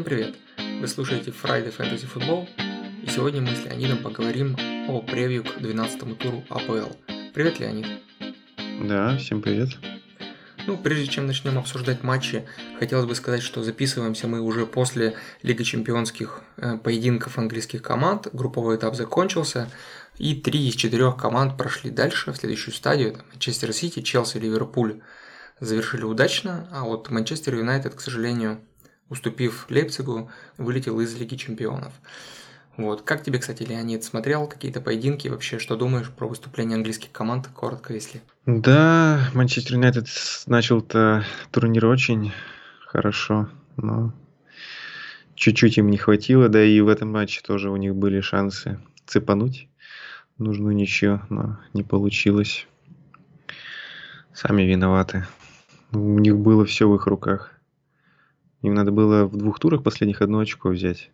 Всем привет! Вы слушаете Friday Fantasy Football, и сегодня мы с Леонидом поговорим о превью к 12 туру АПЛ. Привет, Леонид! Да, всем привет! Ну, прежде чем начнем обсуждать матчи, хотелось бы сказать, что записываемся мы уже после Лиги чемпионских э, поединков английских команд. Групповой этап закончился, и три из четырех команд прошли дальше, в следующую стадию. Манчестер Сити, Челси, Ливерпуль завершили удачно, а вот Манчестер Юнайтед, к сожалению, уступив Лейпцигу, вылетел из Лиги чемпионов. Вот. Как тебе, кстати, Леонид, смотрел какие-то поединки вообще? Что думаешь про выступление английских команд? Коротко, если. Да, Манчестер Юнайтед начал-то турнир очень хорошо, но чуть-чуть им не хватило, да и в этом матче тоже у них были шансы цепануть нужную ничью, но не получилось. Сами виноваты. У них было все в их руках. Им надо было в двух турах последних одно очко взять.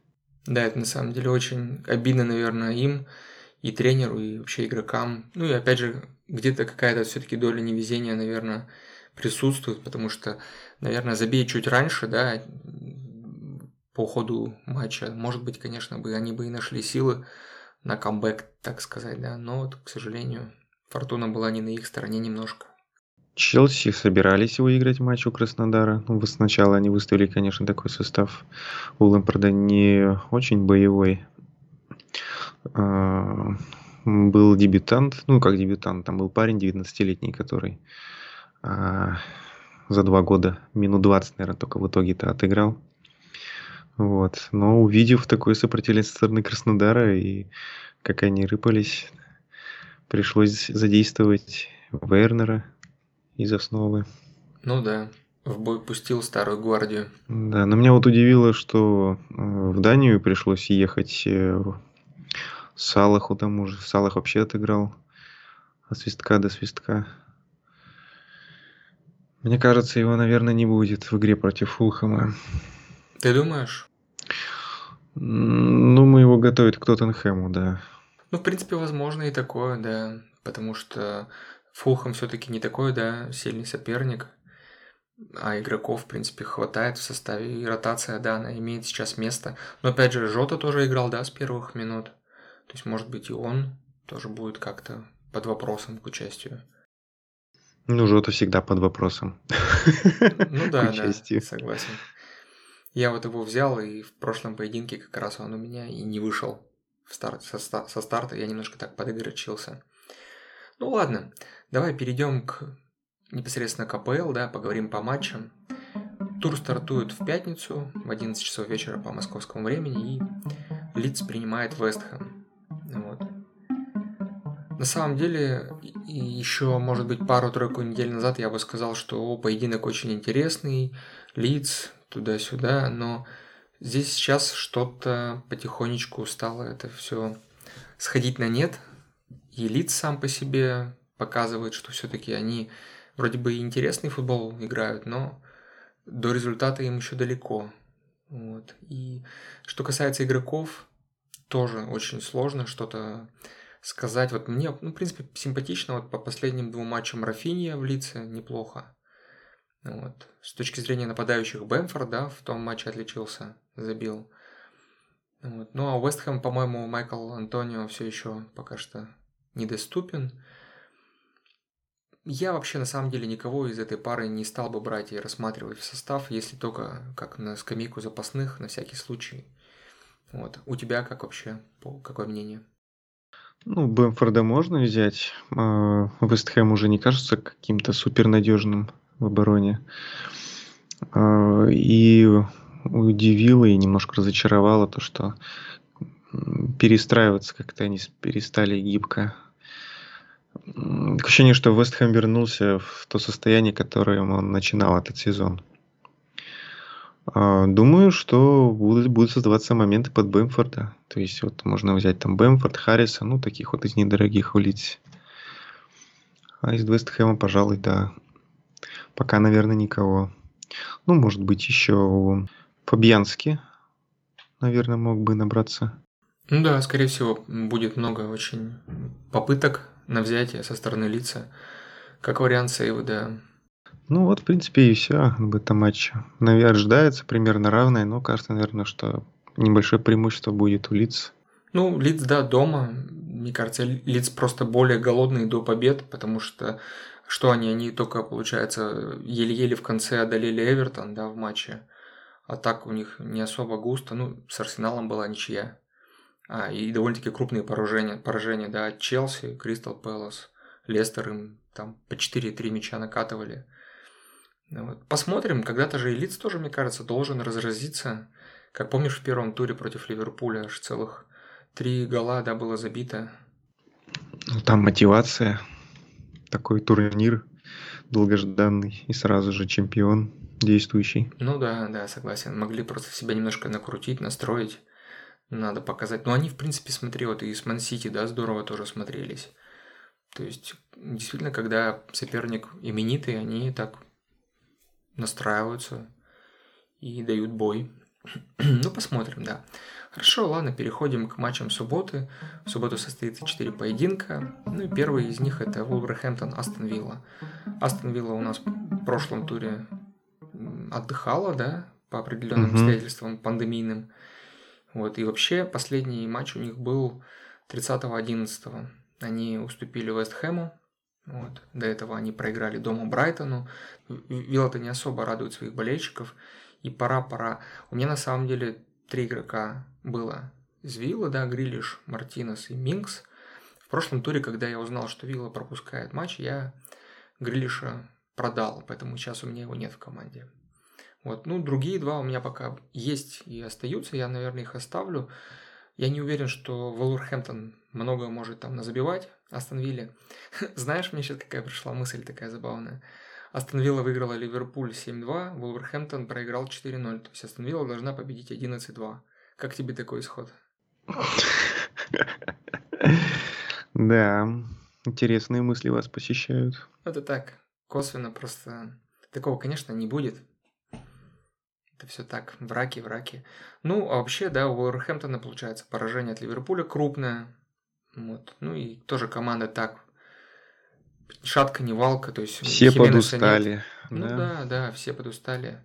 Да, это на самом деле очень обидно, наверное, им, и тренеру, и вообще игрокам. Ну и опять же, где-то какая-то все-таки доля невезения, наверное, присутствует, потому что, наверное, забей чуть раньше, да, по ходу матча, может быть, конечно, бы они бы и нашли силы на камбэк, так сказать, да, но вот, к сожалению, фортуна была не на их стороне немножко. Челси собирались выиграть матч у Краснодара. Ну, сначала они выставили, конечно, такой состав у Лэмпорда не очень боевой. А, был дебютант, ну как дебютант, там был парень 19-летний, который а, за два года минут 20, наверное, только в итоге-то отыграл. Вот. Но увидев такое сопротивление со стороны Краснодара и как они рыпались, пришлось задействовать Вернера, из основы. Ну да, в бой пустил старую гвардию. Да, но меня вот удивило, что э, в Данию пришлось ехать э, Салаху тому же. Салах вообще отыграл от свистка до свистка. Мне кажется, его, наверное, не будет в игре против Фулхэма. Ты думаешь? Ну, мы его готовят к Тоттенхэму, да. Ну, в принципе, возможно и такое, да. Потому что Фулхэм все-таки не такой, да, сильный соперник, а игроков, в принципе, хватает в составе, и ротация, да, она имеет сейчас место. Но, опять же, Жота тоже играл, да, с первых минут. То есть, может быть, и он тоже будет как-то под вопросом к участию. Ну, Жота всегда под вопросом. Ну да, да, согласен. Я вот его взял, и в прошлом поединке как раз он у меня и не вышел в старт, со, со старта. Я немножко так подыграчился. Ну ладно, давай перейдем к непосредственно к АПЛ, да, поговорим по матчам. Тур стартует в пятницу в 11 часов вечера по московскому времени, и Лидс принимает Вестхэм. Вот. На самом деле, еще, может быть, пару-тройку недель назад я бы сказал, что поединок очень интересный, Лидс туда-сюда, но здесь сейчас что-то потихонечку стало это все сходить на нет, и Лидс сам по себе показывает, что все-таки они вроде бы интересный футбол играют, но до результата им еще далеко. Вот. И что касается игроков, тоже очень сложно что-то сказать. Вот мне, ну, в принципе, симпатично вот по последним двум матчам Рафинья в лице неплохо. Вот. С точки зрения нападающих Бэмфорд, да, в том матче отличился, забил. Вот. Ну а у Вестхэм, по-моему, Майкл Антонио все еще пока что недоступен. Я вообще на самом деле никого из этой пары не стал бы брать и рассматривать в состав, если только как на скамейку запасных на всякий случай. Вот. У тебя как вообще, какое мнение? Ну, Бэмфорда можно взять. А, Вестхэм уже не кажется каким-то супернадежным в обороне. А, и удивило и немножко разочаровало то, что перестраиваться как-то они перестали гибко Ощущение, что Вест Хэм вернулся в то состояние, которым он начинал этот сезон. А, думаю, что будут, будут создаваться моменты под Бэмфорда. То есть вот можно взять там Бэмфорд, Харриса, ну таких вот из недорогих улиц. А из Вест Хэма, пожалуй, да. Пока, наверное, никого. Ну, может быть, еще Фабьянский, наверное, мог бы набраться. Ну да, скорее всего, будет много очень попыток на взятие со стороны лица. Как вариант сейва, да. Ну вот, в принципе, и все об этом матче. Наверное, ожидается примерно равное, но кажется, наверное, что небольшое преимущество будет у Лиц. Ну, Лиц, да, дома. Мне кажется, Лиц просто более голодные до побед, потому что что они? Они только, получается, еле-еле в конце одолели Эвертон, да, в матче. А так у них не особо густо. Ну, с Арсеналом была ничья. А, и довольно-таки крупные поражения, поражения, да, Челси, Кристал Пэлас, Лестер им там по 4-3 мяча накатывали. Ну вот. Посмотрим, когда-то же Элитс тоже, мне кажется, должен разразиться. Как помнишь, в первом туре против Ливерпуля аж целых три гола, да, было забито. Ну, там мотивация, такой турнир долгожданный и сразу же чемпион действующий. Ну да, да, согласен. Могли просто себя немножко накрутить, настроить. Надо показать. Но они, в принципе, смотри, вот и с Ман-Сити, да, здорово тоже смотрелись. То есть, действительно, когда соперник именитый, они так настраиваются и дают бой. ну, посмотрим, да. Хорошо, ладно, переходим к матчам субботы. В субботу состоится 4 поединка. Ну и первый из них это Вулверхэмптон Астон Вилла. Астон Вилла у нас в прошлом туре отдыхала, да, по определенным mm-hmm. обстоятельствам пандемийным. Вот, и вообще последний матч у них был 30.11. Они уступили Вест Хэму, вот. До этого они проиграли дома Брайтону. Вилла-то не особо радует своих болельщиков. И пора-пора. У меня на самом деле три игрока было из Виллы, да, Грилиш, Мартинес и Минкс. В прошлом туре, когда я узнал, что Вилла пропускает матч, я Грилиша продал, поэтому сейчас у меня его нет в команде. Вот. Ну, другие два у меня пока есть и остаются, я, наверное, их оставлю. Я не уверен, что Волверхэмптон много может там назабивать Астон Вилле. Знаешь, мне сейчас какая пришла мысль такая забавная. Астон Вилла выиграла Ливерпуль 7-2, Вулверхэмптон проиграл 4-0. То есть Астон Вилла должна победить 11-2. Как тебе такой исход? Да, интересные мысли вас посещают. Это так, косвенно просто. Такого, конечно, не будет. Это все так, враки, враки. Ну, а вообще, да, у Уолверхэмптона получается поражение от Ливерпуля крупное. Вот. Ну и тоже команда так, шатка не валка, то есть... Все подустали. Нет. Ну да. да, да, все подустали.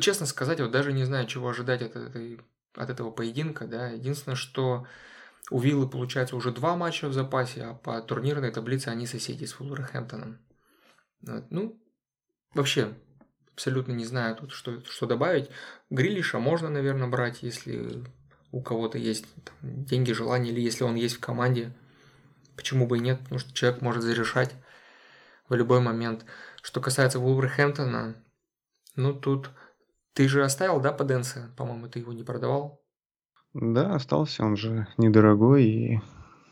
Честно сказать, вот даже не знаю, чего ожидать от, этой, от этого поединка, да. Единственное, что у Виллы получается уже два матча в запасе, а по турнирной таблице они соседи с Вулверхэмптоном. Вот. Ну, вообще, абсолютно не знаю тут, что, что добавить. Грилиша можно, наверное, брать, если у кого-то есть там, деньги, желание, или если он есть в команде. Почему бы и нет, потому что человек может зарешать в любой момент. Что касается Вулверхэмптона, ну тут ты же оставил, да, Паденса? По-моему, ты его не продавал? Да, остался, он же недорогой и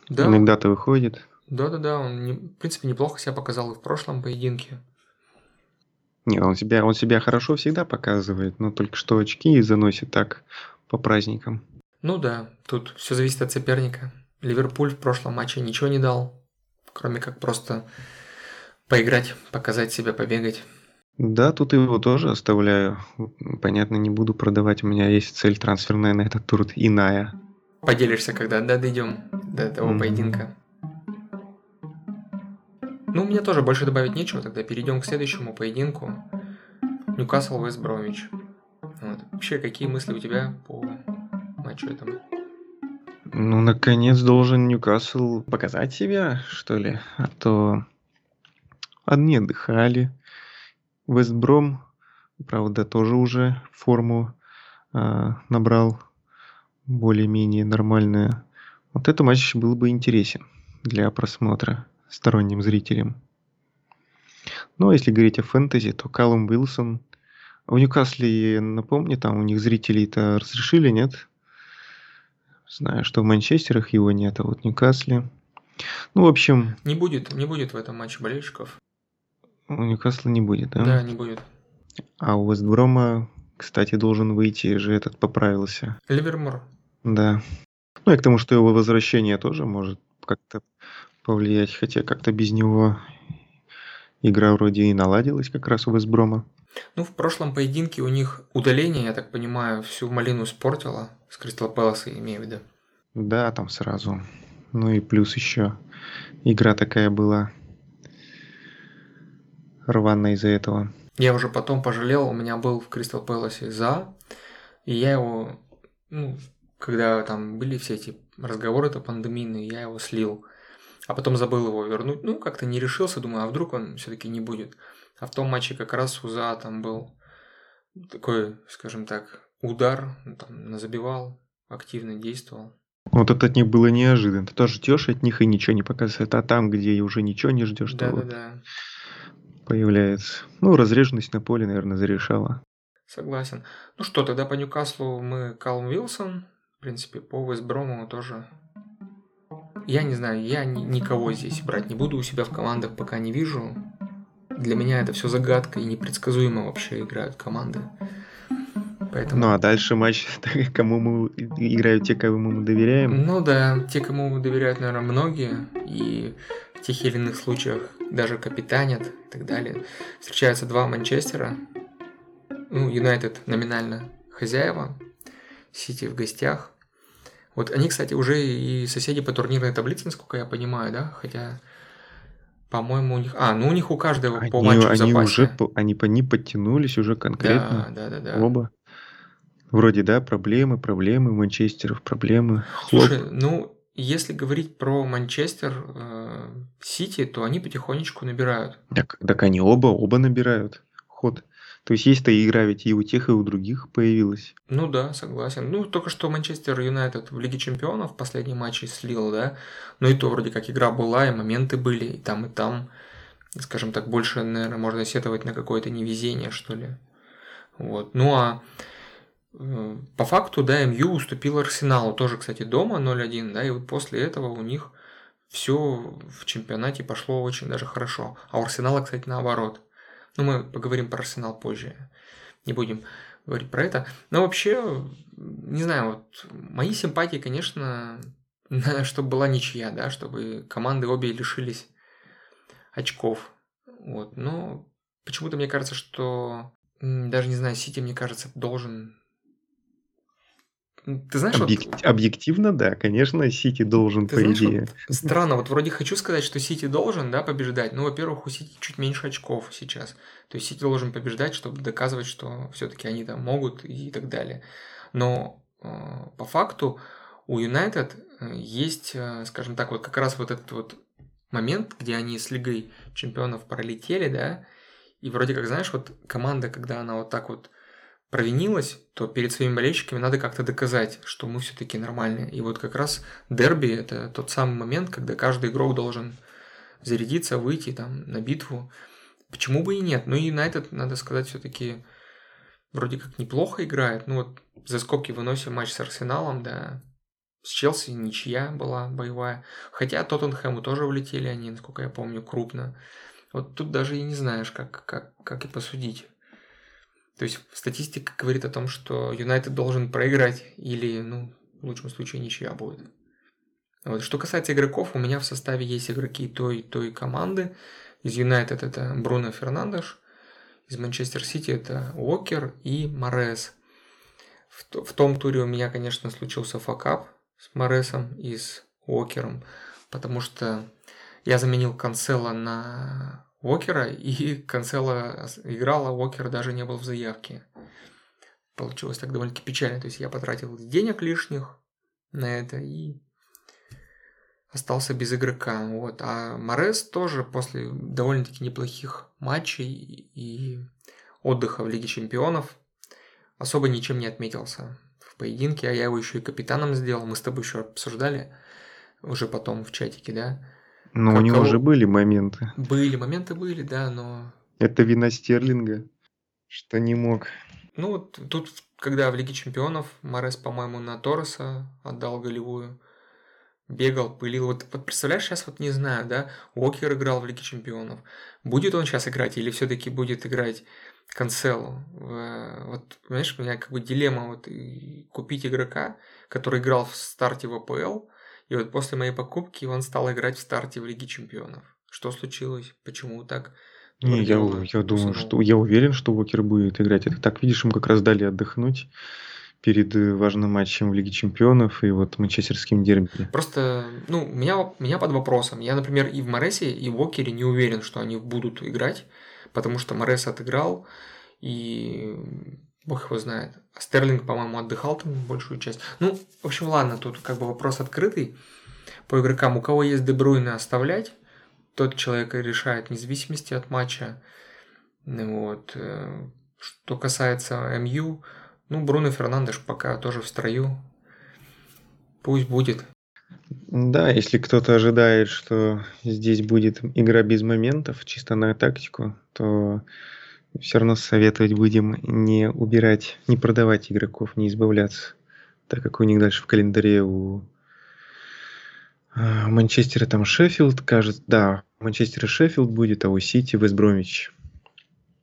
да. иногда-то выходит. Да-да-да, он, не, в принципе, неплохо себя показал и в прошлом поединке. Не, он себя, он себя хорошо всегда показывает, но только что очки заносит так по праздникам. Ну да, тут все зависит от соперника. Ливерпуль в прошлом матче ничего не дал, кроме как просто поиграть, показать себя, побегать. Да, тут его тоже оставляю. Понятно, не буду продавать. У меня есть цель трансферная на этот тур иная. Поделишься, когда да, дойдем до этого mm-hmm. поединка. Ну, мне тоже больше добавить нечего, тогда перейдем к следующему поединку. Ньюкасл Вест Бромвич. Вот. Вообще, какие мысли у тебя по матчу этому? Ну, наконец должен Ньюкасл показать себя, что ли. А то одни отдыхали. Вестбром, правда, тоже уже форму э, набрал более-менее нормальную. Вот этот матч был бы интересен для просмотра сторонним зрителям. Ну, а если говорить о фэнтези, то Калум Уилсон. В Ньюкасле, напомню, там у них зрителей-то разрешили, нет? Знаю, что в Манчестерах его нет, а вот в Ньюкасле. Ну, в общем... Не будет, не будет в этом матче болельщиков. У Ньюкасла не будет, да? Да, не будет. А у Вестброма, кстати, должен выйти же этот поправился. Ливермор. Да. Ну и к тому, что его возвращение тоже может как-то повлиять, хотя как-то без него игра вроде и наладилась как раз у Весброма. Ну, в прошлом поединке у них удаление, я так понимаю, всю малину испортило. С Кристал Пэласа, имею в виду. Да, там сразу. Ну и плюс еще игра такая была рвано из-за этого. Я уже потом пожалел, у меня был в Кристал Пэласе за, и я его, ну, когда там были все эти разговоры-то пандемийные, я его слил. А потом забыл его вернуть. Ну, как-то не решился, думаю, а вдруг он все-таки не будет. А в том матче как раз у ЗА там был такой, скажем так, удар, там, забивал, активно действовал. Вот это от них было неожиданно. Ты тоже ждешь от них и ничего не показывает. А там, где уже ничего не ждешь, да, то да, вот да. появляется. Ну, разреженность на поле, наверное, зарешала. Согласен. Ну что, тогда по Ньюкаслу мы Калм Вилсон. В принципе, по Вестброму тоже. Я не знаю, я ни- никого здесь брать не буду у себя в командах, пока не вижу. Для меня это все загадка и непредсказуемо вообще играют команды. Поэтому... Ну а дальше матч, кому мы играют те, кому мы доверяем. Ну да, те, кому мы доверяют, наверное, многие. И в тех или иных случаях даже капитанят и так далее. Встречаются два Манчестера. Ну, Юнайтед номинально хозяева, Сити в гостях. Вот они, кстати, уже и соседи по турнирной таблице, насколько я понимаю, да? Хотя, по-моему, у них... А, ну у них у каждого они, по матчу они в запасе. Уже, они по ним подтянулись уже конкретно. Да, да, да, да. Оба. Вроде, да, проблемы, проблемы, Манчестеров проблемы. Хлоп. Слушай, ну, если говорить про Манчестер э, Сити, то они потихонечку набирают. Так, так они оба, оба набирают ход. То есть есть-то игра ведь и у тех, и у других появилась. Ну да, согласен. Ну, только что Манчестер Юнайтед в Лиге Чемпионов в последнем матче слил, да. Но и то вроде как игра была, и моменты были, и там, и там. Скажем так, больше, наверное, можно сетовать на какое-то невезение, что ли. Вот. Ну а Э, по факту, да, МЮ уступил Арсеналу, тоже, кстати, дома 0-1, да, и вот после этого у них все в чемпионате пошло очень даже хорошо. А у Арсенала, кстати, наоборот. Ну, мы поговорим про Арсенал позже. Не будем говорить про это. Но вообще, не знаю, вот мои симпатии, конечно, чтобы была ничья, да, чтобы команды обе лишились очков. Вот, но почему-то мне кажется, что даже не знаю, Сити, мне кажется, должен ты знаешь, Объек... вот... Объективно, да, конечно, Сити должен, Ты по знаешь, идее. Вот странно, вот вроде хочу сказать, что Сити должен, да, побеждать. Ну, во-первых, у Сити чуть меньше очков сейчас. То есть Сити должен побеждать, чтобы доказывать, что все-таки они там могут и так далее. Но э, по факту у Юнайтед э, есть, э, скажем так, вот как раз вот этот вот момент, где они с Лигой чемпионов пролетели, да, и вроде как, знаешь, вот команда, когда она вот так вот провинилась, то перед своими болельщиками надо как-то доказать, что мы все-таки нормальные. И вот как раз дерби – это тот самый момент, когда каждый игрок должен зарядиться, выйти там на битву. Почему бы и нет? Ну и на этот, надо сказать, все-таки вроде как неплохо играет. Ну вот за скобки выносим матч с Арсеналом, да, с Челси ничья была боевая. Хотя Тоттенхэму тоже влетели они, насколько я помню, крупно. Вот тут даже и не знаешь, как, как, как и посудить. То есть статистика говорит о том, что Юнайтед должен проиграть или, ну, в лучшем случае, ничья будет. Вот. Что касается игроков, у меня в составе есть игроки той, той команды. Из Юнайтед это Бруно Фернандеш, из Манчестер Сити это Уокер и Морес. В, в том туре у меня, конечно, случился факап с Моресом и с Уокером, потому что я заменил Канцела на Уокера, и Канцела играла, Уокер даже не был в заявке. Получилось так довольно-таки печально. То есть я потратил денег лишних на это и остался без игрока. Вот. А Морес тоже после довольно-таки неплохих матчей и отдыха в Лиге Чемпионов особо ничем не отметился в поединке, а я его еще и капитаном сделал. Мы с тобой еще обсуждали уже потом в чатике, да, но у него уже были моменты. Были, моменты были, да, но... Это вина Стерлинга, что не мог. Ну, вот тут, когда в Лиге Чемпионов Морес, по-моему, на Торреса отдал голевую, бегал, пылил. Вот, вот представляешь, сейчас вот не знаю, да, Уокер играл в Лиге Чемпионов. Будет он сейчас играть или все-таки будет играть Канцелу? Вот, понимаешь, у меня как бы дилемма вот купить игрока, который играл в старте в АПЛ, и вот после моей покупки он стал играть в старте в Лиге Чемпионов. Что случилось? Почему так? Не, я, я думаю, что я уверен, что Уокер будет играть. Это так, видишь, ему как раз дали отдохнуть перед э, важным матчем в Лиге Чемпионов и вот манчестерским дерби. Просто, ну, меня, меня под вопросом. Я, например, и в Моресе, и в Уокере не уверен, что они будут играть, потому что Морес отыграл, и бог его знает. А Стерлинг, по-моему, отдыхал там большую часть. Ну, в общем, ладно, тут как бы вопрос открытый по игрокам. У кого есть Дебруйна оставлять, тот человек решает вне зависимости от матча. Вот. Э, что касается МЮ, ну, Бруно Фернандеш пока тоже в строю. Пусть будет. Да, если кто-то ожидает, что здесь будет игра без моментов, чисто на тактику, то все равно советовать будем не убирать, не продавать игроков, не избавляться, так как у них дальше в календаре у а, Манчестера там Шеффилд, кажется, да, у Манчестера Шеффилд будет, а у Сити Вестбромич.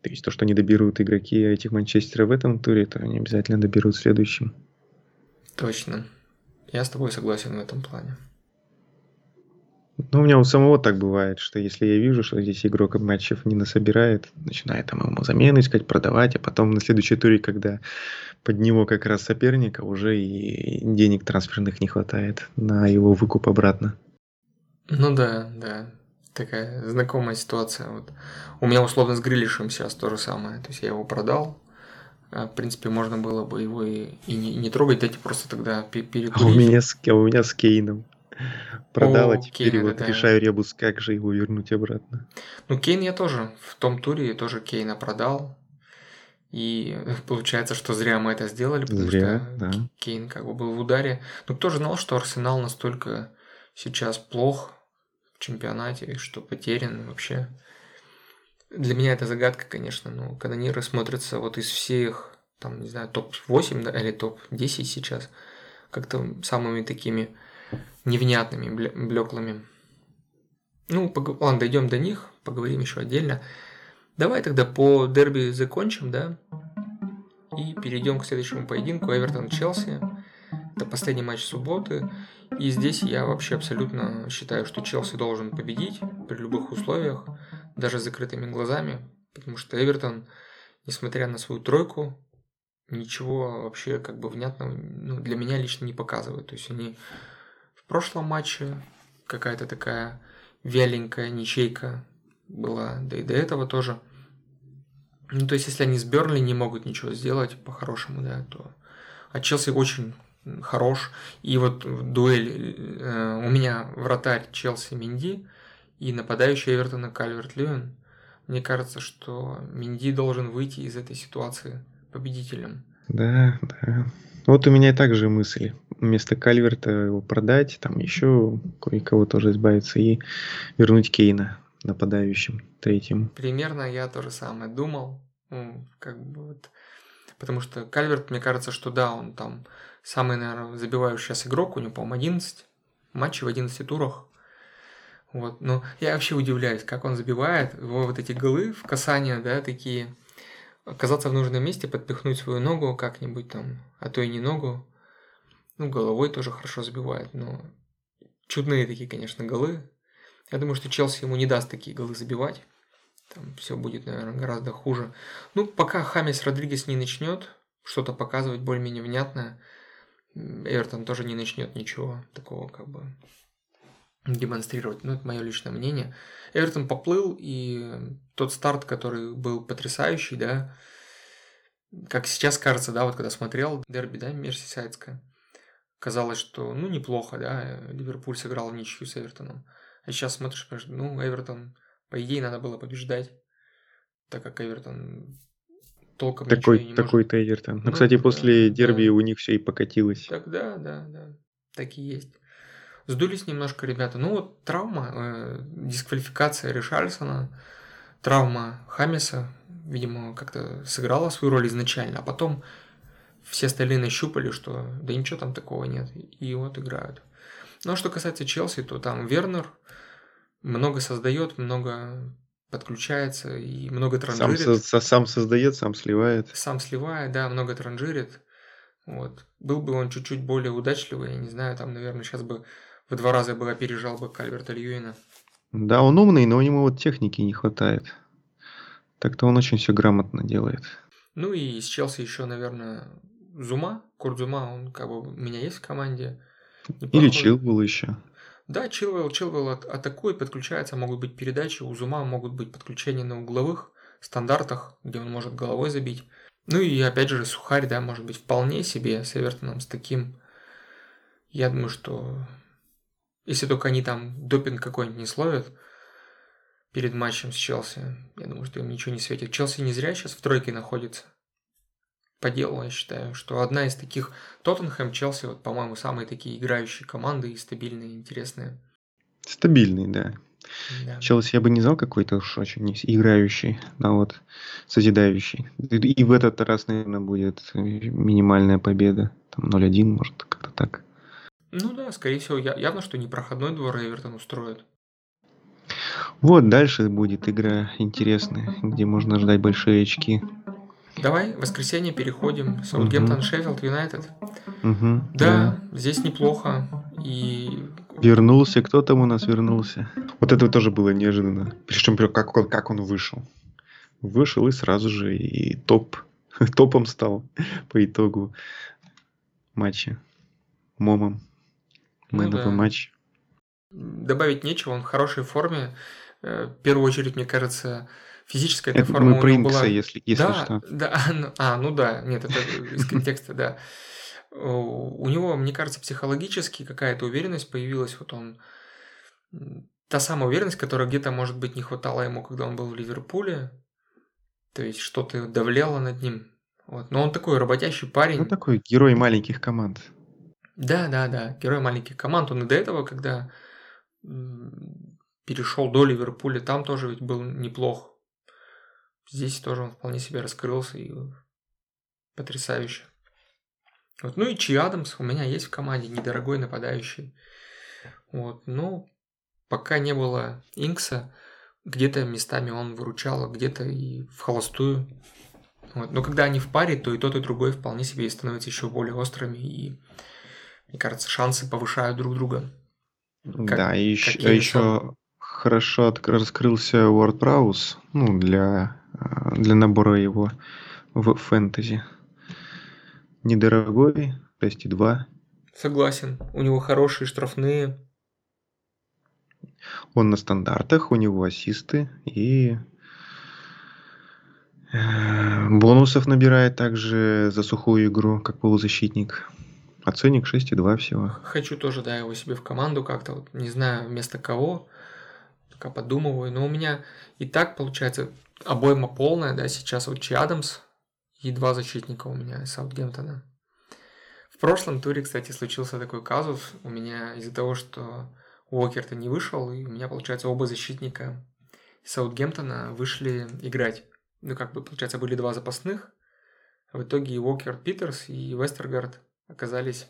То есть то, что они доберут игроки этих Манчестера в этом туре, то они обязательно доберут в следующем. Точно. Я с тобой согласен в этом плане. Ну, у меня у самого так бывает, что если я вижу, что здесь игрок матчев не насобирает, начинаю там ему замены искать, продавать, а потом на следующей туре, когда под него как раз соперника, уже и денег трансферных не хватает на его выкуп обратно. Ну да, да. Такая знакомая ситуация. Вот. У меня условно с Грилишем сейчас то же самое. То есть я его продал, а, в принципе, можно было бы его и, и не, не трогать, дайте просто тогда перекурить. А у меня с, а у меня с Кейном. Продал, а теперь Кейна, вот да. решаю ребус, как же его вернуть обратно. Ну, Кейн я тоже в том туре тоже Кейна продал. И получается, что зря мы это сделали, потому зря, что да. Кейн как бы был в ударе. Но кто же знал, что Арсенал настолько сейчас плох в чемпионате, что потерян вообще. Для меня это загадка, конечно, но канониры смотрятся вот из всех, там, не знаю, топ-8 да, или топ-10 сейчас, как-то самыми такими невнятными, блеклыми. Ну, пог... ладно, дойдем до них, поговорим еще отдельно. Давай тогда по дерби закончим, да? И перейдем к следующему поединку. Эвертон-Челси. Это последний матч субботы. И здесь я вообще абсолютно считаю, что Челси должен победить при любых условиях, даже с закрытыми глазами, потому что Эвертон, несмотря на свою тройку, ничего вообще как бы внятного ну, для меня лично не показывают. То есть они в прошлом матче какая-то такая вяленькая ничейка была, да и до этого тоже. Ну, то есть, если они с Бернли не могут ничего сделать по-хорошему, да, то... А Челси очень хорош. И вот дуэль э, у меня вратарь Челси Минди и нападающий Эвертона Кальверт Льюин. Мне кажется, что Минди должен выйти из этой ситуации победителем. Да, да. Вот у меня также мысли. Вместо Кальверта его продать, там еще кое-кого тоже избавиться и вернуть Кейна нападающим третьим. Примерно я то же самое думал. Ну, как бы вот. Потому что Кальверт, мне кажется, что да, он там самый, наверное, забивающий сейчас игрок, у него, по-моему, 11 матчей в 11 турах. Вот, но я вообще удивляюсь, как он забивает его вот эти голы в касание, да, такие, оказаться в нужном месте, подпихнуть свою ногу как-нибудь там, а то и не ногу. Ну, головой тоже хорошо забивает, но чудные такие, конечно, голы. Я думаю, что Челси ему не даст такие голы забивать. Там все будет, наверное, гораздо хуже. Ну, пока Хамис Родригес не начнет что-то показывать более-менее внятное, Эвертон тоже не начнет ничего такого как бы демонстрировать. Ну, это мое личное мнение. Эвертон поплыл, и тот старт, который был потрясающий, да, как сейчас кажется, да, вот когда смотрел дерби, да, Мерсисайдское, казалось, что, ну, неплохо, да, Ливерпуль сыграл ничью с Эвертоном. А сейчас смотришь, ну, Эвертон, по идее, надо было побеждать, так как Эвертон толком такой, не Такой-то Эвертон. Ну, ну, кстати, после да, дерби да. у них все и покатилось. Так, да, да, да. Так и есть. Сдулись немножко ребята. Ну вот травма, э, дисквалификация Ришальсона, травма Хамиса, видимо, как-то сыграла свою роль изначально, а потом все остальные нащупали, что да ничего там такого нет, и вот играют. Ну а что касается Челси, то там Вернер много создает, много подключается и много транжирит. Сам, со, сам создает, сам сливает. Сам сливает, да, много транжирит. Вот. Был бы он чуть-чуть более удачливый, я не знаю, там, наверное, сейчас бы в два раза бы опережал бы Кальверта Льюина. Да, он умный, но у него вот техники не хватает. Так-то он очень все грамотно делает. Ну и с Челси еще, наверное, Зума. Курт Зума, он как бы у меня есть в команде. Неплохой. Или Чил был еще. Да, Чилвелл, Чилвелл атакует, подключается, могут быть передачи, у Зума могут быть подключения на угловых, стандартах, где он может головой забить. Ну и опять же, Сухарь, да, может быть, вполне себе с Эвертоном, с таким. Я думаю, что если только они там допинг какой-нибудь не словят перед матчем с Челси, я думаю, что им ничего не светит. Челси не зря сейчас в тройке находится. По делу, я считаю, что одна из таких Тоттенхэм, Челси, вот, по-моему, самые такие играющие команды и стабильные, интересные. Стабильные, да. Да. Челси я бы не знал какой-то уж очень играющий, но вот созидающий. И в этот раз, наверное, будет минимальная победа. Там 0-1, может, как-то так. Ну да, скорее всего, явно, что не проходной двор Эвертон устроит. Вот дальше будет игра интересная, где можно ждать большие очки. Давай, в воскресенье переходим. Саутгемптон, Шеффилд, Юнайтед. Да, здесь неплохо. И Вернулся, кто там у нас вернулся? Вот это тоже было неожиданно. Причем как он, как он вышел. Вышел и сразу же и топ, топом стал по итогу матча. Момом. Man ну, да. матч. Добавить нечего, он в хорошей форме. Э, в первую очередь, мне кажется, физическая эта форма мы у него была... если, если да, что. Да, ну, а, ну да, нет, это из контекста, да у него, мне кажется, психологически какая-то уверенность появилась. Вот он та самая уверенность, которая где-то, может быть, не хватало ему, когда он был в Ливерпуле. То есть что-то давлело над ним. Вот. Но он такой работящий парень. Ну, такой герой маленьких команд. Да, да, да, герой маленьких команд. Он и до этого, когда перешел до Ливерпуля, там тоже ведь был неплох. Здесь тоже он вполне себе раскрылся и потрясающе. Вот. Ну и Чи Адамс у меня есть в команде, недорогой нападающий. Вот. Ну, пока не было Инкса, где-то местами он выручал, где-то и в холостую. Вот. Но когда они в паре, то и тот, и другой вполне себе становятся еще более острыми, и, мне кажется, шансы повышают друг друга. Как, да, и еще, а еще хорошо раскрылся Уорд Праус ну, для, для набора его в фэнтези недорогой, 6,2. Согласен. У него хорошие штрафные. Он на стандартах, у него ассисты и э, бонусов набирает также за сухую игру, как полузащитник. Оценник 6,2 всего. Хочу тоже, да, его себе в команду как-то, вот, не знаю вместо кого, пока подумываю. Но у меня и так получается обойма полная, да, сейчас вот Чи Адамс, и два защитника у меня из Саутгемптона. В прошлом туре, кстати, случился такой казус у меня из-за того, что Уокер-то не вышел, и у меня, получается, оба защитника Саутгемптона вышли играть. Ну, как бы, получается, были два запасных, в итоге и Уокер Питерс, и Вестергард оказались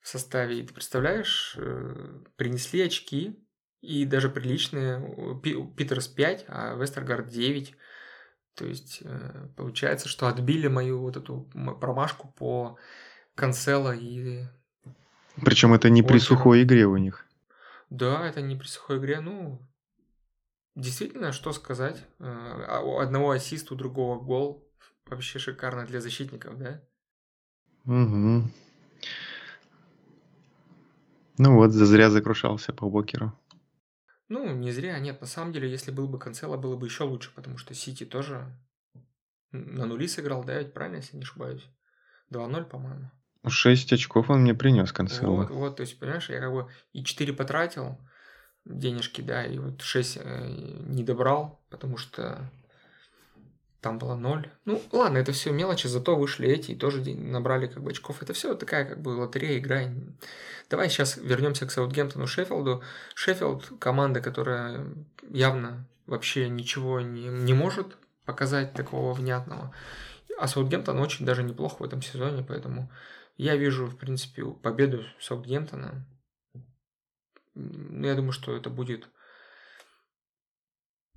в составе. И ты представляешь, э, принесли очки, и даже приличные, Питерс 5, а Вестергард 9. То есть э, получается, что отбили мою вот эту промашку по Канцела и... Причем это не при сухой игре у них. Да, это не при сухой игре. Ну, действительно, что сказать. Э, а у одного ассиста, у другого гол. Вообще шикарно для защитников, да? Угу. Ну вот, зря закрушался по Бокеру. Ну, не зря, нет. На самом деле, если был бы Канцела, было бы еще лучше, потому что Сити тоже на нули сыграл, да, ведь правильно, если не ошибаюсь? 2-0, по-моему. 6 очков он мне принес Канцело. Вот, вот, то есть, понимаешь, я как бы и 4 потратил денежки, да, и вот 6 э, не добрал, потому что там было 0. Ну, ладно, это все мелочи, зато вышли эти и тоже набрали как бы очков. Это все такая как бы лотерея, игра. Давай сейчас вернемся к Саутгемптону, Шеффилду. Шеффилд команда, которая явно вообще ничего не, не может показать такого внятного. А Саутгемптон очень даже неплохо в этом сезоне, поэтому я вижу, в принципе, победу Саутгемптона. Я думаю, что это будет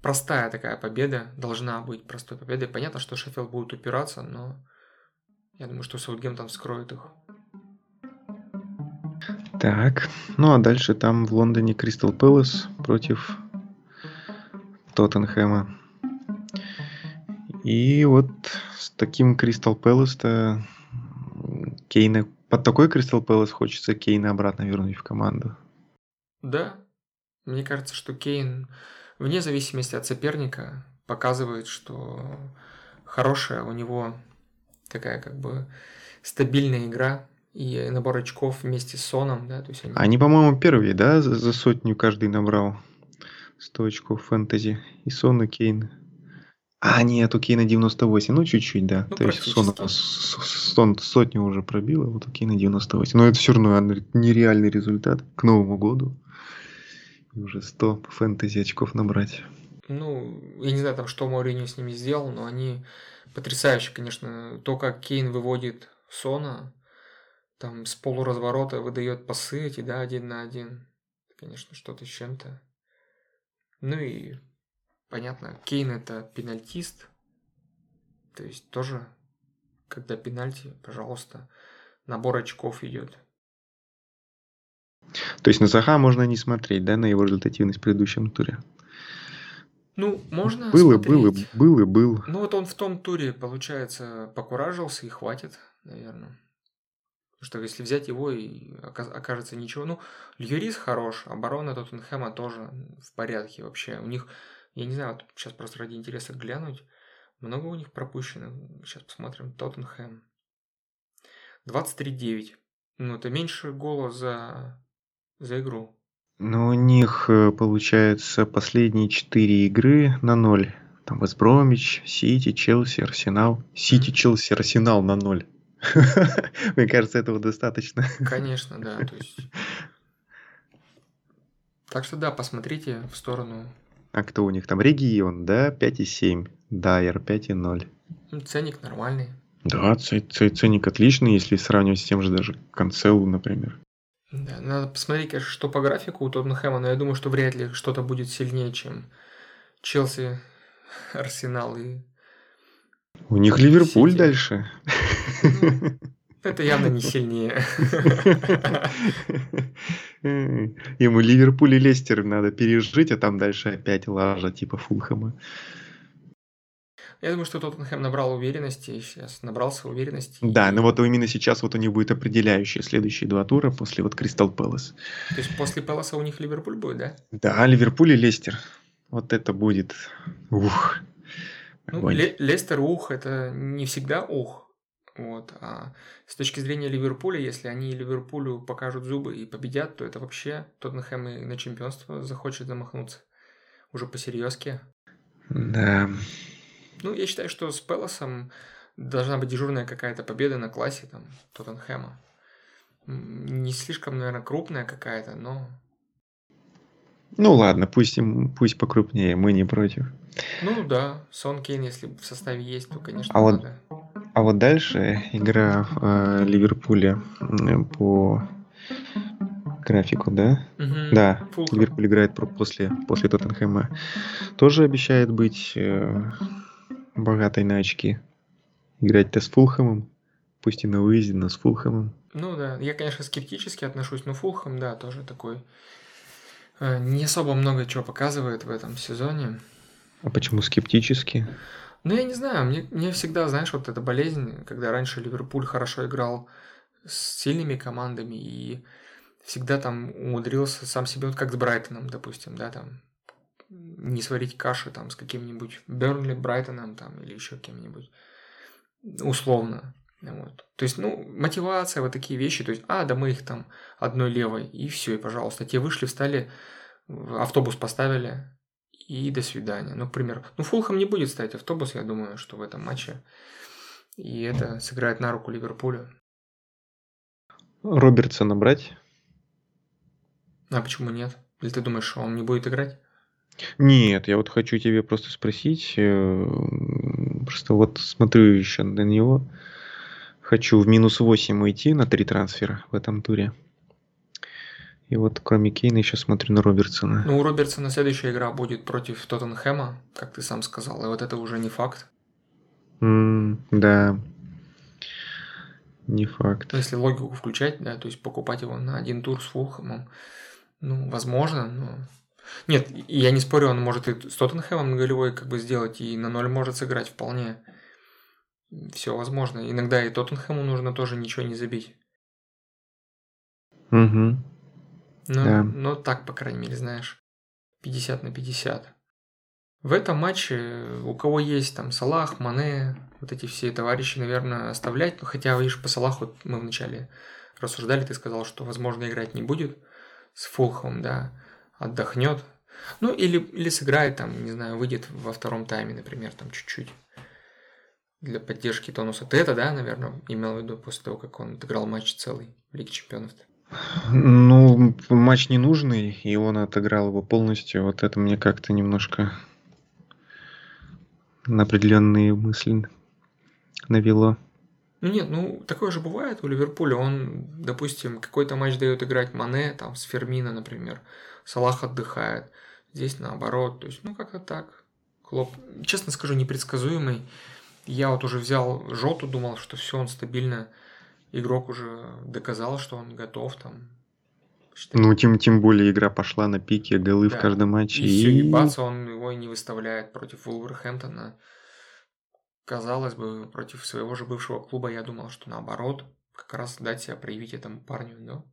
простая такая победа, должна быть простой победой. Понятно, что Шеффилд будет упираться, но я думаю, что Саутгемптон вскроет их. Так, ну а дальше там в Лондоне Кристал Пэлас против Тоттенхэма. И вот с таким Кристал Пэлас-то Кейна... Под такой Кристал Пэлас хочется Кейна обратно вернуть в команду. Да. Мне кажется, что Кейн, вне зависимости от соперника, показывает, что хорошая у него такая как бы стабильная игра и набор очков вместе с Соном, да, то есть они... Они, по-моему, первые, да, за, за сотню каждый набрал 100 очков фэнтези. И Сон, и Кейн. А, нет, у Кейна 98, ну чуть-чуть, да. Ну, То есть Сон, Сон сотню уже пробил, а вот у Кейна 98. Но это все равно нереальный результат к Новому году. Уже 100 по фэнтези очков набрать. Ну, я не знаю, там, что Мауриньо с ними сделал, но они потрясающе, конечно. То, как Кейн выводит Сона, там с полуразворота выдает пасы эти, да, один на один. Конечно, что-то с чем-то. Ну и понятно, Кейн это пенальтист. То есть тоже, когда пенальти, пожалуйста, набор очков идет. То есть на Заха можно не смотреть, да, на его результативность в предыдущем туре? Ну, можно был и был, и был и был. Ну, вот он в том туре, получается, покуражился и хватит, наверное. Потому что если взять его и окажется ничего. Ну, Льюрис хорош, оборона Тоттенхэма тоже в порядке вообще. У них, я не знаю, вот сейчас просто ради интереса глянуть, много у них пропущено. Сейчас посмотрим. Тоттенхэм. 23-9. Ну, это меньше гола за, за игру. Ну, у них, э, получается, последние четыре игры на ноль. Там Вестбромич, Сити, Челси, Арсенал. Сити, Челси, Арсенал на ноль. Мне кажется, этого достаточно. Конечно, да. То есть... Так что да, посмотрите в сторону. А кто у них там? Регион, да? 5,7. Дайер 5,0. Ну, ценник нормальный. Да, ценник отличный, если сравнивать с тем же даже Канцелу, например. Да, надо посмотреть, конечно, что по графику у Тоттенхэма, но я думаю, что вряд ли что-то будет сильнее, чем Челси, Арсенал и у них Ливерпуль Сити. дальше. Ну, это явно не сильнее. Ему Ливерпуль и Лестер надо пережить, а там дальше опять лажа типа Фулхэма. Я думаю, что Тоттенхэм набрал уверенности, сейчас набрался уверенности. Да, но вот именно сейчас вот у них будет определяющие следующие два тура после вот Кристал Пэлас. То есть после Пэласа у них Ливерпуль будет, да? Да, Ливерпуль и Лестер. Вот это будет... Ух. Ну, Лестер ух, это не всегда ух. Вот. А с точки зрения Ливерпуля, если они Ливерпулю покажут зубы и победят, то это вообще Тоттенхэм и на чемпионство захочет замахнуться. Уже по-серьезки. Да. Ну, я считаю, что с Пелосом должна быть дежурная какая-то победа на классе там Тоттенхэма. Не слишком, наверное, крупная какая-то, но ну ладно, пусть, им, пусть покрупнее, мы не против. Ну да, Сон Кейн, если в составе есть, то, конечно, а надо. Вот, а вот дальше игра э, Ливерпуля по графику, да? Угу. Да, Фулхэм. Ливерпуль играет после, после Тоттенхэма. Тоже обещает быть э, богатой на очки. Играть-то с Фулхэмом, пусть и на выезде, но с Фулхэмом. Ну да, я, конечно, скептически отношусь, но Фулхэм, да, тоже такой Э, не особо много чего показывает в этом сезоне. А почему скептически? Ну, я не знаю, мне, мне всегда, знаешь, вот эта болезнь, когда раньше Ливерпуль хорошо играл с сильными командами и всегда там умудрился сам себе, вот как с Брайтоном, допустим, да, там, не сварить каши там с каким-нибудь Бернли, Брайтоном там или еще кем-нибудь, условно. Вот. То есть, ну, мотивация, вот такие вещи. То есть, а, да мы их там одной левой, и все, и пожалуйста. Те вышли, встали, автобус поставили, и до свидания. Ну, к примеру. Ну, Фулхам не будет ставить автобус, я думаю, что в этом матче. И это сыграет на руку Ливерпулю. Робертсона брать? А почему нет? Или ты думаешь, он не будет играть? Нет, я вот хочу тебе просто спросить. Э, просто вот смотрю еще на него. Хочу в минус 8 уйти на три трансфера в этом туре. И вот кроме Кейна еще смотрю на Робертсона. Ну, у Робертсона следующая игра будет против Тоттенхэма, как ты сам сказал, и вот это уже не факт. Mm, да. Не факт. Если логику включать, да, то есть покупать его на один тур с Фулхэмом, ну, возможно, но... Нет, я не спорю, он может и с Тоттенхэмом на голевой как бы сделать, и на ноль может сыграть вполне все возможно. Иногда и Тоттенхэму нужно тоже ничего не забить. Угу. Ну, да. но так, по крайней мере, знаешь. 50 на 50. В этом матче у кого есть там Салах, Мане, вот эти все товарищи, наверное, оставлять. Ну, хотя, видишь, по Салаху мы вначале рассуждали, ты сказал, что, возможно, играть не будет с Фулхом, да, отдохнет. Ну, или, или сыграет там, не знаю, выйдет во втором тайме, например, там чуть-чуть для поддержки тонуса. Ты это, да, наверное, имел в виду после того, как он отыграл матч целый в Лиге Чемпионов? -то? Ну, матч ненужный, и он отыграл его полностью. Вот это мне как-то немножко на определенные мысли навело. Ну нет, ну такое же бывает у Ливерпуля. Он, допустим, какой-то матч дает играть Мане, там, с Фермина, например. Салах отдыхает. Здесь наоборот. То есть, ну как-то так. Клоп, честно скажу, непредсказуемый. Я вот уже взял Жоту, думал, что все, он стабильно. Игрок уже доказал, что он готов там. Считай. Ну, тем, тем более игра пошла на пике, голы да. в каждом матче. И, и... все, и бац, он его и не выставляет против Вулверхэмптона. Казалось бы, против своего же бывшего клуба я думал, что наоборот, как раз дать себя проявить этому парню, да.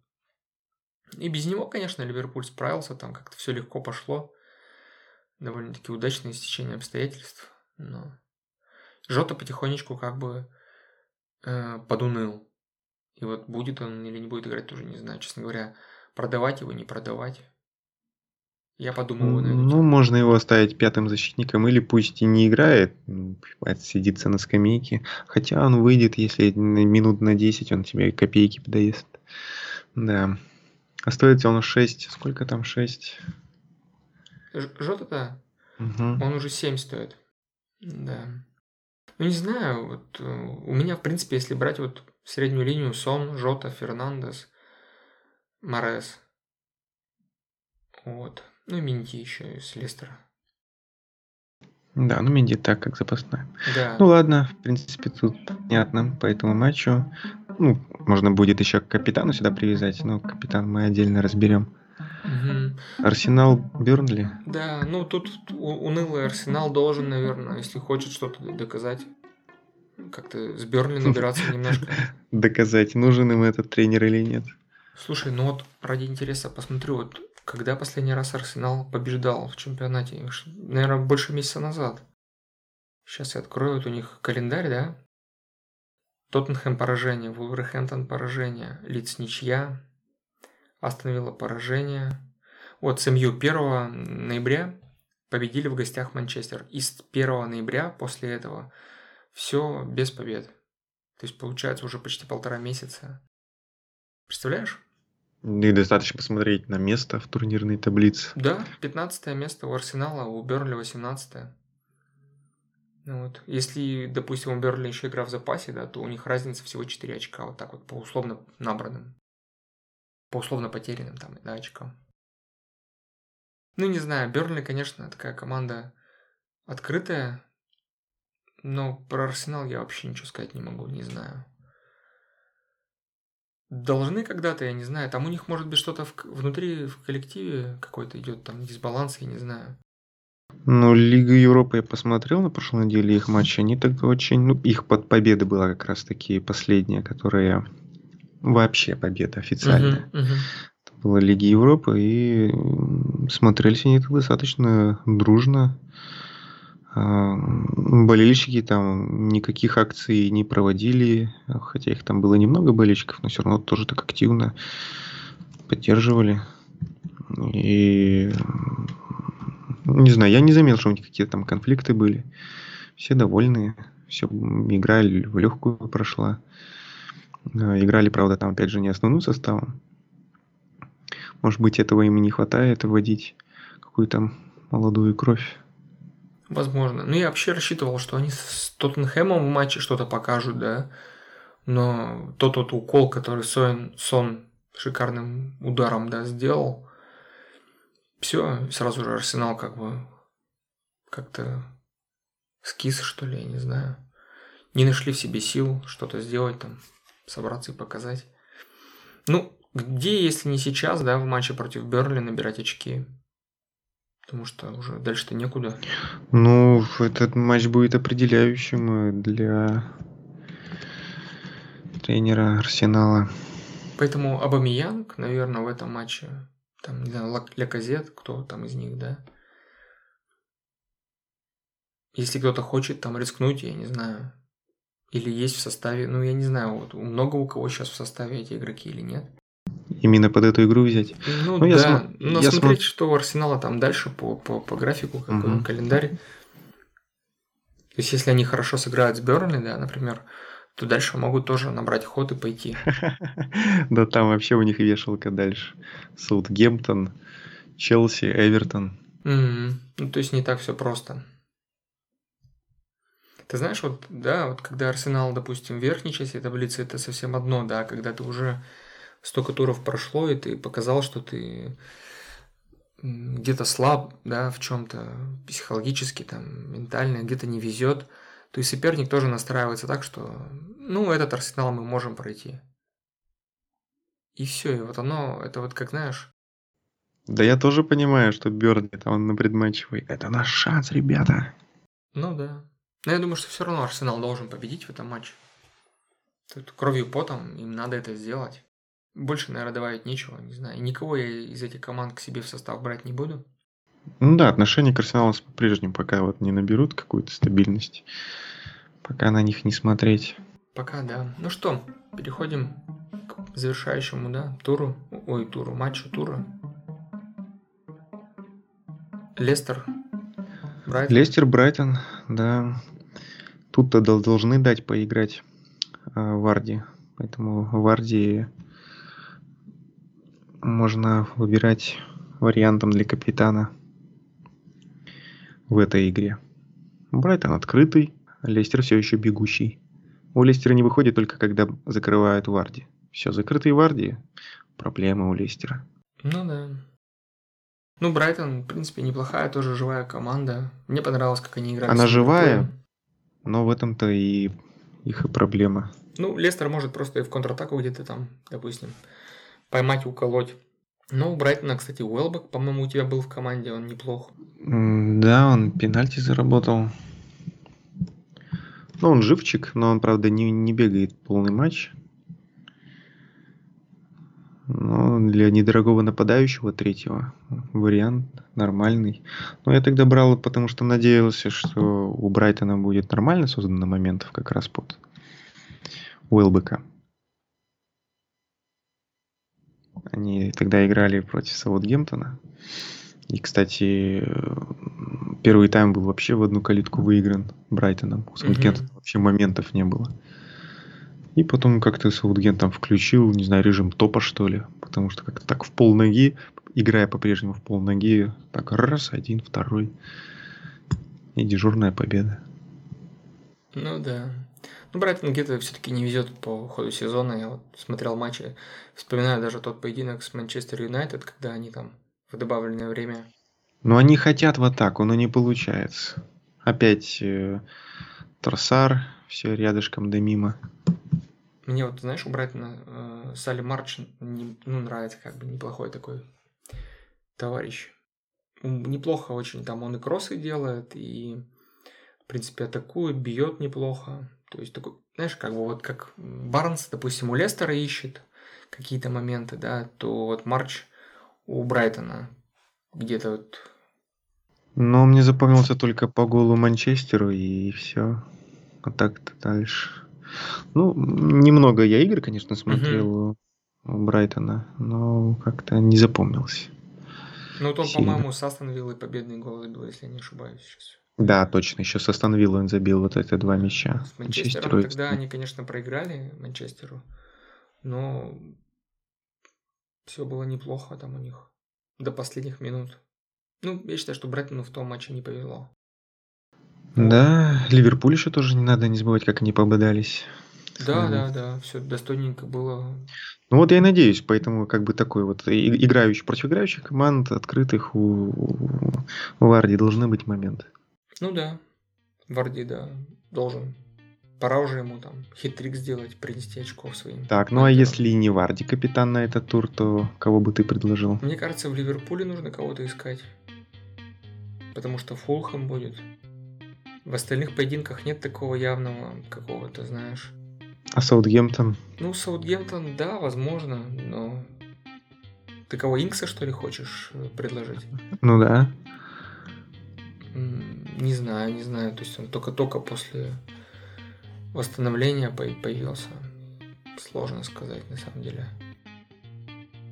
И без него, конечно, Ливерпуль справился, там как-то все легко пошло. Довольно-таки удачное стечение обстоятельств, но Жота потихонечку как бы э, подуныл. И вот будет он или не будет играть, тоже не знаю. Честно говоря, продавать его, не продавать. Я подумал, Ну, можно его оставить пятым защитником, или пусть и не играет, сидится на скамейке. Хотя он выйдет, если минут на 10 он тебе копейки подаст. Да. А стоит он 6. Сколько там 6? Жота-то? Угу. Он уже 7 стоит. Да. Ну, не знаю, вот э, у меня, в принципе, если брать вот среднюю линию Сон, Жота, Фернандес, Морес. Вот. Ну и Минди еще из Лестера. Да, ну Минди так, как запасная. Да. Ну ладно, в принципе, тут понятно по этому матчу. Ну, можно будет еще к капитану сюда привязать, но капитан мы отдельно разберем. Угу. Арсенал Бернли. Да, ну тут унылый Арсенал должен, наверное, если хочет что-то доказать, как-то с Бернли набираться немножко. Доказать, нужен им этот тренер или нет. Слушай, ну вот ради интереса посмотрю, вот когда последний раз Арсенал побеждал в чемпионате? Наверное, больше месяца назад. Сейчас я открою, вот у них календарь, да? Тоттенхэм поражение, Вулверхэмптон поражение, Лиц ничья, остановила поражение. Вот СМЮ 1 ноября победили в гостях Манчестер. И с 1 ноября после этого все без побед. То есть получается уже почти полтора месяца. Представляешь? И достаточно посмотреть на место в турнирной таблице. Да, 15 место у Арсенала, у Берли 18 ну вот. Если, допустим, у Берли еще игра в запасе, да, то у них разница всего 4 очка, вот так вот, по условно набранным. По условно потерянным там, да, очкам. Ну, не знаю, Берли, конечно, такая команда открытая, но про Арсенал я вообще ничего сказать не могу, не знаю. Должны когда-то, я не знаю, там у них может быть что-то в, внутри, в коллективе какой-то идет там дисбаланс, я не знаю. Ну, Лига Европы я посмотрел на прошлой неделе их матчи, они тогда очень, ну, их под победы была как раз таки последняя, которая вообще победа официальная. Uh-huh, uh-huh. Это была Лига Европы, и смотрелись они достаточно дружно. А, болельщики там никаких акций не проводили, хотя их там было немного болельщиков, но все равно тоже так активно поддерживали. И не знаю, я не заметил, что у них какие-то там конфликты были. Все довольные, все игра в легкую прошла. А, играли, правда, там опять же не основным составом. Может быть, этого им не хватает вводить какую-то молодую кровь. Возможно. Ну, я вообще рассчитывал, что они с Тоттенхэмом в матче что-то покажут, да. Но тот вот укол, который Сон, Сон шикарным ударом, да, сделал, все, сразу же Арсенал как бы как-то скис, что ли, я не знаю. Не нашли в себе сил что-то сделать там, собраться и показать. Ну, где, если не сейчас, да, в матче против Берли набирать очки? Потому что уже дальше-то некуда. Ну, этот матч будет определяющим для тренера Арсенала. Поэтому Абамиянг, наверное, в этом матче, там, не знаю, Леказет, кто там из них, да, если кто-то хочет там рискнуть, я не знаю, или есть в составе, ну, я не знаю, вот много у кого сейчас в составе эти игроки или нет. Именно под эту игру взять? Ну, ну да, я но я смотреть, см... что у Арсенала там дальше по, по, по графику, какой угу. календарь. То есть, если они хорошо сыграют с Бернли, да, например, то дальше могут тоже набрать ход и пойти. Да там вообще у них вешалка дальше. Саутгемптон, Челси, Эвертон. Ну, то есть не так все просто. Ты знаешь, вот, да, вот когда Арсенал, допустим, в верхней части таблицы, это совсем одно, да, когда ты уже столько туров прошло, и ты показал, что ты где-то слаб, да, в чем-то психологически, там, ментально, где-то не везет, то и соперник тоже настраивается так, что, ну, этот арсенал мы можем пройти. И все, и вот оно, это вот как знаешь. Да я тоже понимаю, что Берни там на предматчевой. Это наш шанс, ребята. Ну да. Но я думаю, что все равно Арсенал должен победить в этом матче. Тут кровью потом им надо это сделать. Больше, наверное, добавить нечего, не знаю. Никого я из этих команд к себе в состав брать не буду. Ну да, отношения к Арсеналу по-прежнему пока вот не наберут какую-то стабильность. Пока на них не смотреть. Пока, да. Ну что, переходим к завершающему, да, туру. Ой, туру, матчу тура. Лестер. Брайтон. Лестер, Брайтон, да. Тут-то должны дать поиграть э, Варди. Поэтому Варди можно выбирать вариантом для капитана в этой игре. Брайтон открытый, Лестер все еще бегущий. У Лестера не выходит только когда закрывают Варди. Все, закрытые Варди, проблемы у Лестера. Ну да. Ну, Брайтон, в принципе, неплохая, тоже живая команда. Мне понравилось, как они играли. Она живая, но в этом-то и их и проблема. Ну, Лестер может просто и в контратаку где-то там, допустим, поймать, уколоть. Ну, у Брайтона, кстати, Уэлбек, по-моему, у тебя был в команде, он неплох. Да, он пенальти заработал. Ну, он живчик, но он, правда, не, не бегает полный матч. Но для недорогого нападающего третьего вариант нормальный. Но я тогда брал, потому что надеялся, что у Брайтона будет нормально создано моментов как раз под Уэлбека. Они тогда играли против Саутгемптона. И, кстати, первый тайм был вообще в одну калитку выигран Брайтоном. У Саутгемптона mm-hmm. вообще моментов не было. И потом как-то Саутгемптон включил, не знаю, режим топа, что ли. Потому что как-то так в пол ноги, играя по-прежнему в пол ноги, так раз, один, второй. И дежурная победа. Ну да. Ну, Брайтон где-то все-таки не везет по ходу сезона. Я вот смотрел матчи, вспоминаю даже тот поединок с Манчестер Юнайтед, когда они там в добавленное время. Ну, они хотят в атаку, но не получается. Опять э, Тросар, все рядышком да мимо. Мне вот, знаешь, у Брайтона э, Салли Марч не, ну, нравится, как бы неплохой такой товарищ. Неплохо очень, там он и кроссы делает, и, в принципе, атакует, бьет неплохо. То есть, такой, знаешь, как бы вот как Барнс, допустим, у Лестера ищет какие-то моменты, да, то вот Марч у Брайтона где-то вот... Но мне запомнился только по голу Манчестеру, и все. А так-то дальше. Ну, немного я игр, конечно, смотрел угу. у Брайтона, но как-то не запомнился. Ну, он, по-моему, с Астон Виллой победный гол забил, если я не ошибаюсь сейчас. Да, точно, еще с Астон Виллой он забил вот эти два мяча. С Манчестером Манчестеру тогда они, конечно, проиграли Манчестеру, но все было неплохо там у них до последних минут. Ну, я считаю, что Брайтону в том матче не повезло. Да, Ливерпуль еще тоже не надо не забывать, как они пободались. Да, да, да, все достойненько было. Ну вот я и надеюсь, поэтому как бы такой вот играющий против играющих команд, открытых у, у Варди должны быть моменты. Ну да, Варди, да, должен. Пора уже ему там хитрик сделать, принести очков своим. Так, ну а если не Варди капитан на этот тур, то кого бы ты предложил? Мне кажется, в Ливерпуле нужно кого-то искать. Потому что Фулхэм будет. В остальных поединках нет такого явного какого-то, знаешь. А Саутгемптон? Ну, Саутгемптон, да, возможно, но... Ты кого, Инкса, что ли, хочешь э, предложить? Ну да. Не знаю, не знаю. То есть он только-только после восстановления появился. Сложно сказать, на самом деле.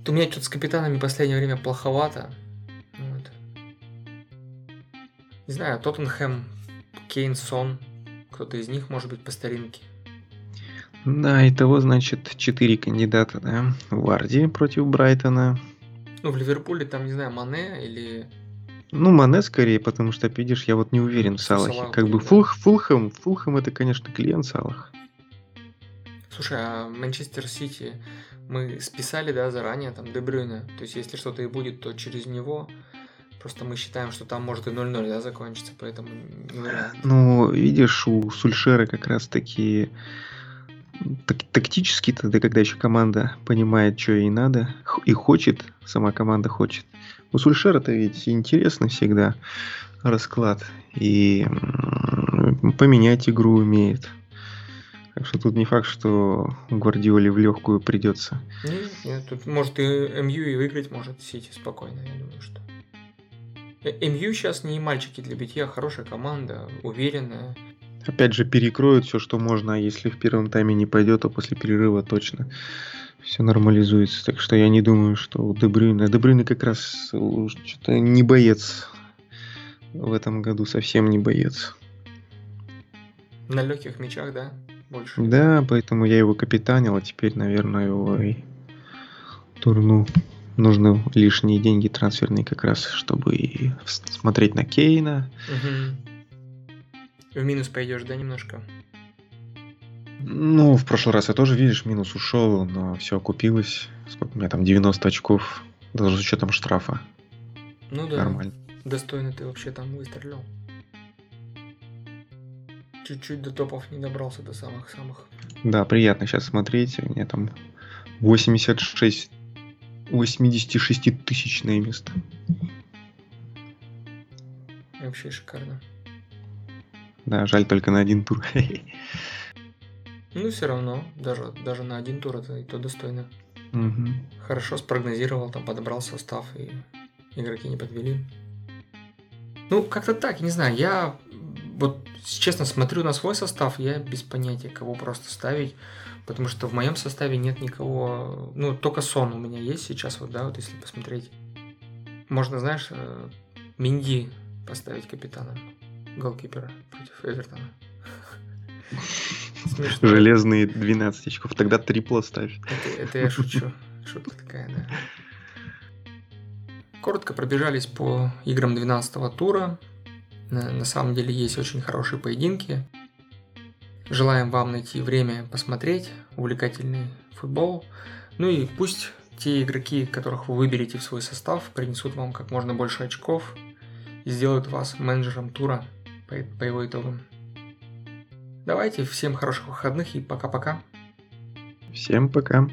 У меня что-то с капитанами в последнее время плоховато. Вот. Не знаю, Тоттенхэм, Кейн, Сон. Кто-то из них, может быть, по старинке. Да, и того, значит, четыре кандидата, да. Варди против Брайтона. Ну, в Ливерпуле там, не знаю, Мане или... Ну, Мане скорее, потому что, видишь, я вот не уверен в Салахе. Салах, как бы да. Фулх, Фулхэм, Фулхэм это, конечно, клиент Салах. Слушай, а Манчестер Сити мы списали, да, заранее, там, Дебрюна. То есть, если что-то и будет, то через него. Просто мы считаем, что там может и 0-0, да, закончиться, поэтому не вариант. Ну, видишь, у Сульшера как раз таки так, тактически тогда, когда еще команда понимает, что ей надо, и хочет, сама команда хочет. У Сульшера-то ведь интересно всегда расклад, и поменять игру умеет. Так что тут не факт, что Гвардиоле в легкую придется. Нет, нет, тут может и МЮ и выиграть может Сити спокойно, я думаю, что. Э, МЮ сейчас не мальчики для битья, хорошая команда, уверенная. Опять же, перекроют все, что можно, а если в первом тайме не пойдет, то после перерыва точно все нормализуется. Так что я не думаю, что у Дебрюйна... Дебрюйна как раз что-то не боец в этом году, совсем не боец. На легких мячах, да? Больше. Да, поэтому я его капитанил, а теперь, наверное, его и турну. Нужны лишние деньги трансферные как раз, чтобы и смотреть на Кейна, угу в минус пойдешь, да, немножко? Ну, в прошлый раз я тоже, видишь, минус ушел, но все окупилось. Сколько у меня там, 90 очков, даже с учетом штрафа. Ну да. Нормально. Достойно ты вообще там выстрелил. Чуть-чуть до топов не добрался до самых-самых. Да, приятно сейчас смотреть. У меня там 86 86 тысячное место. Вообще шикарно. Да, жаль только на один тур. Ну, все равно, даже, даже на один тур это и то достойно. Угу. Хорошо спрогнозировал, там подобрал состав, и игроки не подвели. Ну, как-то так, не знаю, я вот честно смотрю на свой состав, я без понятия, кого просто ставить, потому что в моем составе нет никого, ну, только Сон у меня есть сейчас, вот, да, вот если посмотреть. Можно, знаешь, э, Минди поставить капитаном голкипера против Эвертона. Смешно. Железные 12 очков. Тогда трипла ставь. Это, это я шучу. Шутка такая, да. Коротко пробежались по играм 12 тура. На, на самом деле есть очень хорошие поединки. Желаем вам найти время посмотреть увлекательный футбол. Ну и пусть те игроки, которых вы выберете в свой состав, принесут вам как можно больше очков и сделают вас менеджером тура по, по его итогам. Давайте, всем хороших выходных и пока-пока. Всем пока.